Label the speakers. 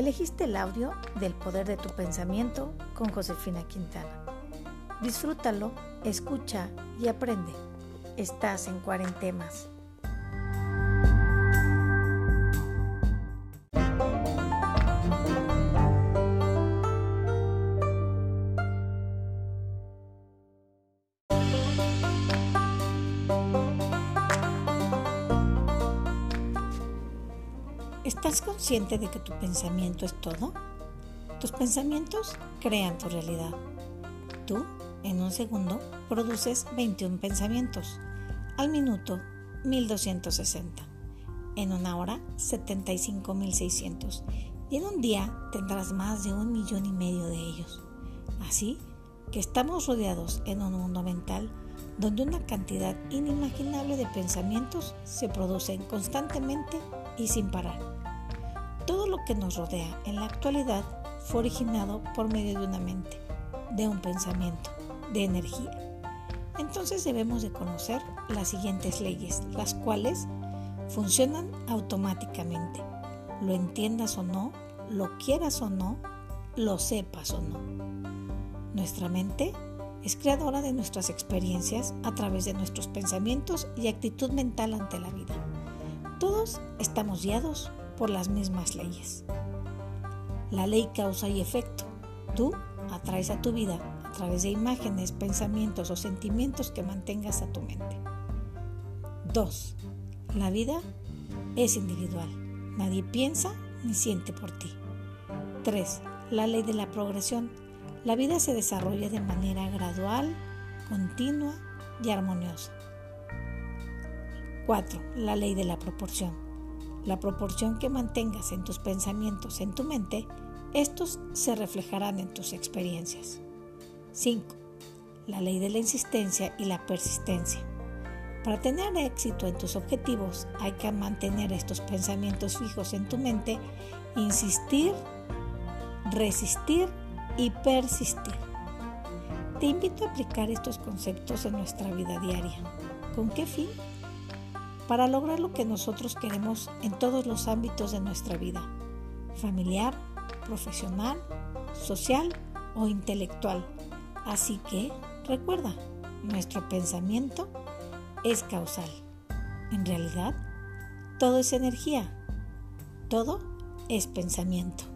Speaker 1: Elegiste el audio del poder de tu pensamiento con Josefina Quintana. Disfrútalo, escucha y aprende. Estás en cuarentemas. ¿Estás consciente de que tu pensamiento es todo? Tus pensamientos crean tu realidad. Tú, en un segundo, produces 21 pensamientos. Al minuto, 1260. En una hora, 75.600. Y en un día tendrás más de un millón y medio de ellos. Así que estamos rodeados en un mundo mental donde una cantidad inimaginable de pensamientos se producen constantemente y sin parar. Todo lo que nos rodea en la actualidad fue originado por medio de una mente, de un pensamiento, de energía. Entonces debemos de conocer las siguientes leyes, las cuales funcionan automáticamente. Lo entiendas o no, lo quieras o no, lo sepas o no. Nuestra mente es creadora de nuestras experiencias a través de nuestros pensamientos y actitud mental ante la vida. Todos estamos guiados por las mismas leyes. La ley causa y efecto. Tú atraes a tu vida a través de imágenes, pensamientos o sentimientos que mantengas a tu mente. 2. La vida es individual. Nadie piensa ni siente por ti. 3. La ley de la progresión. La vida se desarrolla de manera gradual, continua y armoniosa. 4. La ley de la proporción. La proporción que mantengas en tus pensamientos en tu mente, estos se reflejarán en tus experiencias. 5. La ley de la insistencia y la persistencia. Para tener éxito en tus objetivos hay que mantener estos pensamientos fijos en tu mente, insistir, resistir y persistir. Te invito a aplicar estos conceptos en nuestra vida diaria. ¿Con qué fin? Para lograr lo que nosotros queremos en todos los ámbitos de nuestra vida, familiar, profesional, social o intelectual. Así que recuerda, nuestro pensamiento es causal. En realidad, todo es energía, todo es pensamiento.